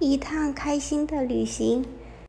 一趟开心的旅行